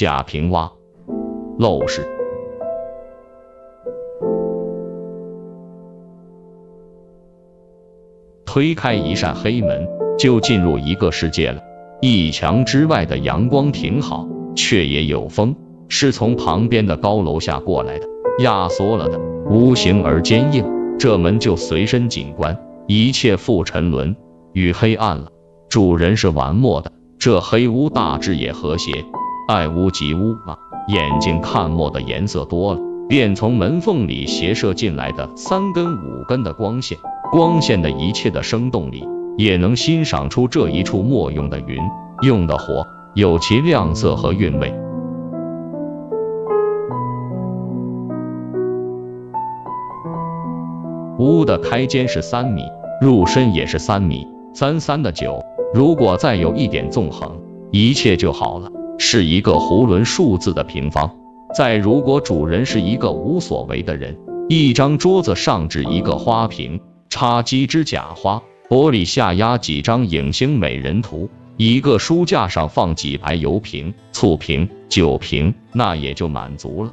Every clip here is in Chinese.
贾平凹，陋室。推开一扇黑门，就进入一个世界了。一墙之外的阳光挺好，却也有风，是从旁边的高楼下过来的，压缩了的，无形而坚硬。这门就随身紧关，一切复沉沦与黑暗了。主人是玩墨的，这黑屋大致也和谐。爱屋及乌嘛，眼睛看墨的颜色多了，便从门缝里斜射进来的三根五根的光线，光线的一切的生动里，也能欣赏出这一处墨用的云，用的火，有其亮色和韵味。屋的开间是三米，入深也是三米，三三的九。如果再有一点纵横，一切就好了，是一个囫囵数字的平方。再如果主人是一个无所谓的人，一张桌子上置一个花瓶，插几枝假花，玻璃下压几张影星美人图，一个书架上放几排油瓶、醋瓶、酒瓶，那也就满足了。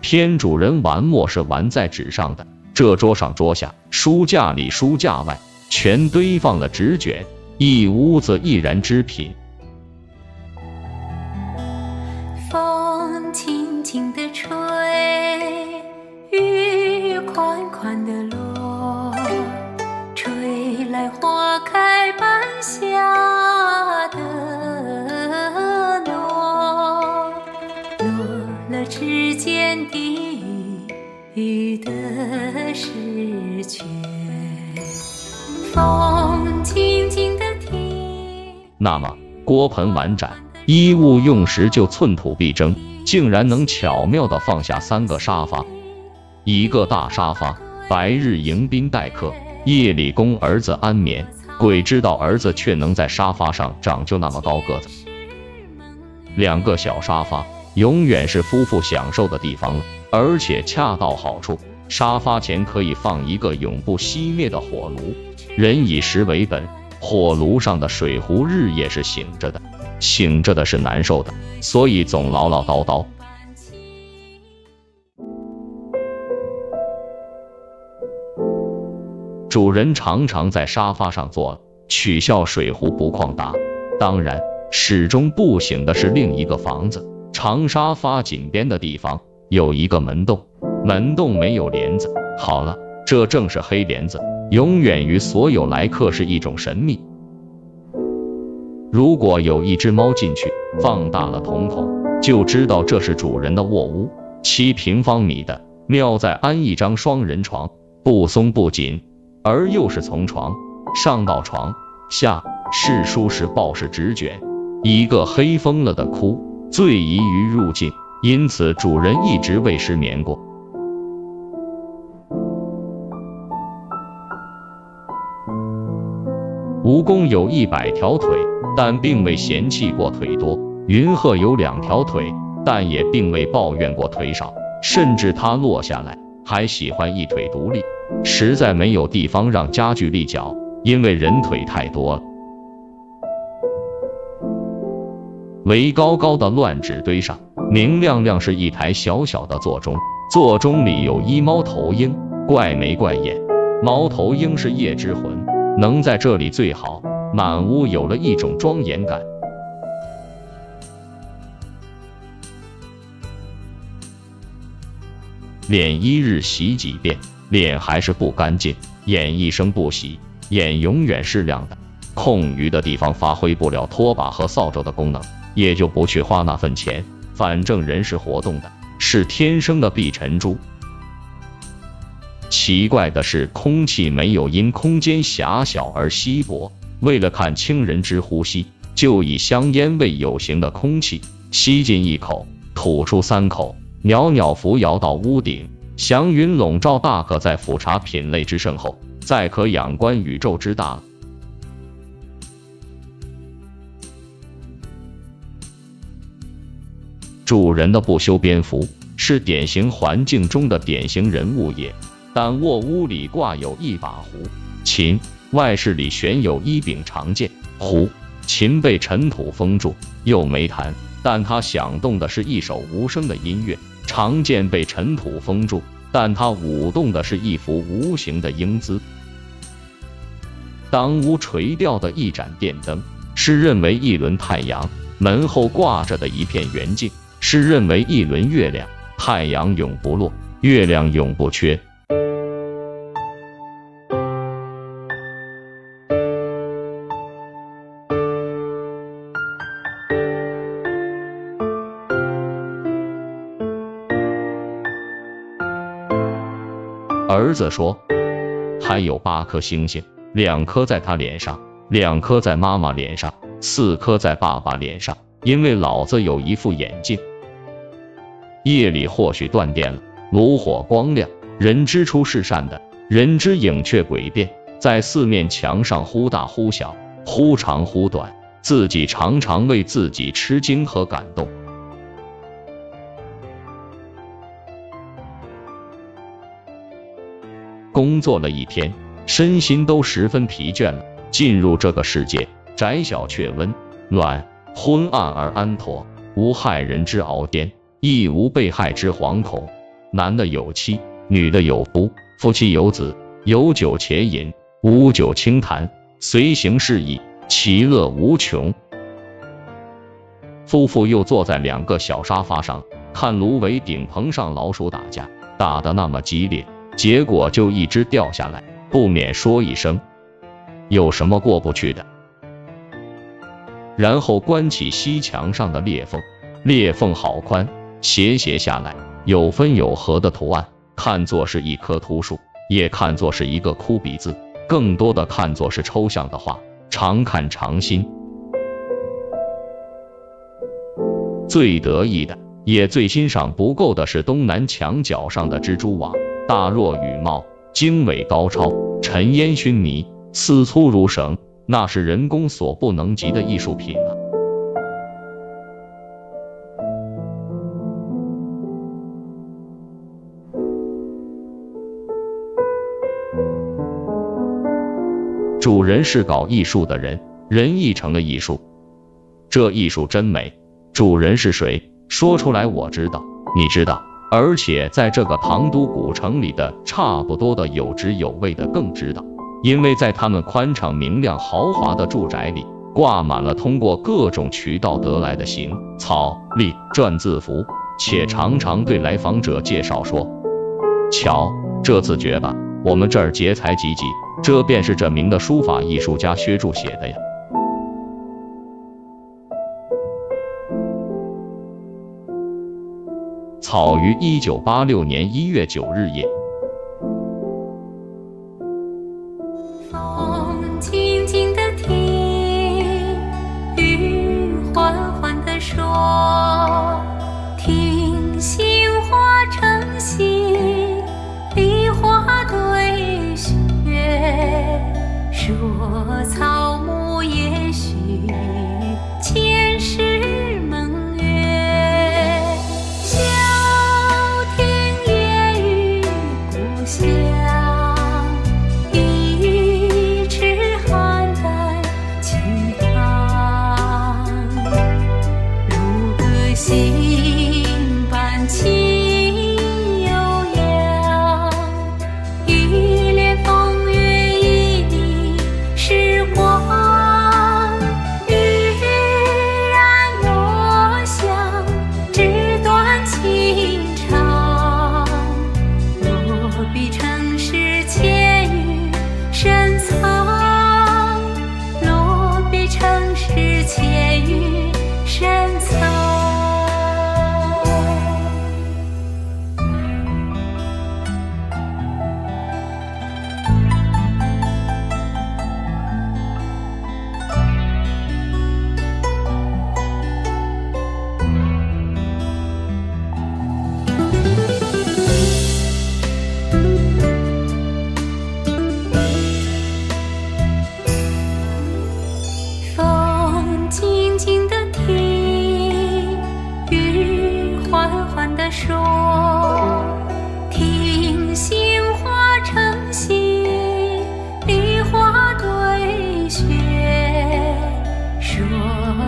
偏主人玩墨是玩在纸上的，这桌上桌下，书架里书架外。全堆放了纸卷，一屋子易燃之品。轻轻的吹，雨款款的落，吹来花开半夏的落，落了指尖滴雨的诗卷。风轻轻地听。那么锅盆碗盏衣物用时就寸土必争，竟然能巧妙地放下三个沙发，一个大沙发，白日迎宾待客，夜里供儿子安眠。鬼知道儿子却能在沙发上长就那么高个子。两个小沙发，永远是夫妇享受的地方了，而且恰到好处。沙发前可以放一个永不熄灭的火炉。人以食为本，火炉上的水壶日夜是醒着的，醒着的是难受的，所以总唠唠叨叨。主人常常在沙发上坐，取笑水壶不旷达。当然，始终不醒的是另一个房子，长沙发紧边的地方有一个门洞，门洞没有帘子。好了，这正是黑帘子。永远与所有来客是一种神秘。如果有一只猫进去，放大了瞳孔，就知道这是主人的卧屋，七平方米的，妙在安一张双人床，不松不紧，而又是从床上到床下是书是报是纸卷，一个黑疯了的哭，最宜于入境，因此主人一直未失眠过。蜈蚣有一百条腿，但并未嫌弃过腿多；云鹤有两条腿，但也并未抱怨过腿少。甚至它落下来还喜欢一腿独立，实在没有地方让家具立脚，因为人腿太多了。围高高的乱纸堆上，明亮亮是一台小小的座钟，座钟里有一猫头鹰，怪眉怪眼。猫头鹰是夜之魂。能在这里最好，满屋有了一种庄严感。脸一日洗几遍，脸还是不干净；眼一生不洗，眼永远是亮的。空余的地方发挥不了拖把和扫帚的功能，也就不去花那份钱。反正人是活动的，是天生的避尘珠。奇怪的是，空气没有因空间狭小而稀薄。为了看清人之呼吸，就以香烟味有形的空气吸进一口，吐出三口，袅袅扶摇到屋顶，祥云笼罩。大可在俯察品类之盛后，再可仰观宇宙之大。主人的不修边幅，是典型环境中的典型人物也。但卧屋里挂有一把壶，琴外室里悬有一柄长剑，胡琴被尘土封住，又没弹，但他响动的是一首无声的音乐；长剑被尘土封住，但他舞动的是一幅无形的英姿。当屋垂吊的一盏电灯，是认为一轮太阳；门后挂着的一片圆镜，是认为一轮月亮。太阳永不落，月亮永不缺。儿子说：“还有八颗星星，两颗在他脸上，两颗在妈妈脸上，四颗在爸爸脸上，因为老子有一副眼镜。”夜里或许断电了，炉火光亮，人之初是善的，人之影却诡变，在四面墙上忽大忽小，忽长忽短，自己常常为自己吃惊和感动。工作了一天，身心都十分疲倦了。进入这个世界，窄小却温暖，昏暗而安妥，无害人之敖颠，亦无被害之惶恐。男的有妻，女的有夫，夫妻有子，有酒且饮，无酒轻谈，随行适意，其乐无穷。夫妇又坐在两个小沙发上，看芦苇顶棚上老鼠打架，打得那么激烈。结果就一只掉下来，不免说一声：“有什么过不去的？”然后关起西墙上的裂缝，裂缝好宽，斜斜下来，有分有合的图案，看作是一棵秃树，也看作是一个枯鼻子，更多的看作是抽象的画，常看常新。最得意的，也最欣赏不够的是东南墙角上的蜘蛛网。大若羽毛，经纬高超，尘烟熏泥，丝粗如绳，那是人工所不能及的艺术品啊！主人是搞艺术的人，人亦成了艺术，这艺术真美。主人是谁？说出来我知道，你知道。而且在这个唐都古城里的差不多的有职有位的更知道，因为在他们宽敞明亮豪华的住宅里，挂满了通过各种渠道得来的行草隶篆字符，且常常对来访者介绍说：“瞧，这字绝吧，我们这儿劫财济济，这便是这名的书法艺术家薛柱写的呀。”草于一九八六年一月九日夜。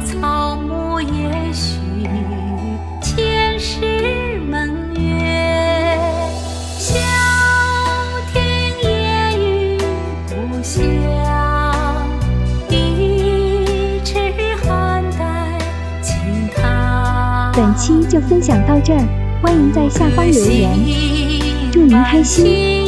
草木也许前世盟约。夜雨不一本期就分享到这儿欢迎在下方留言。祝您开心。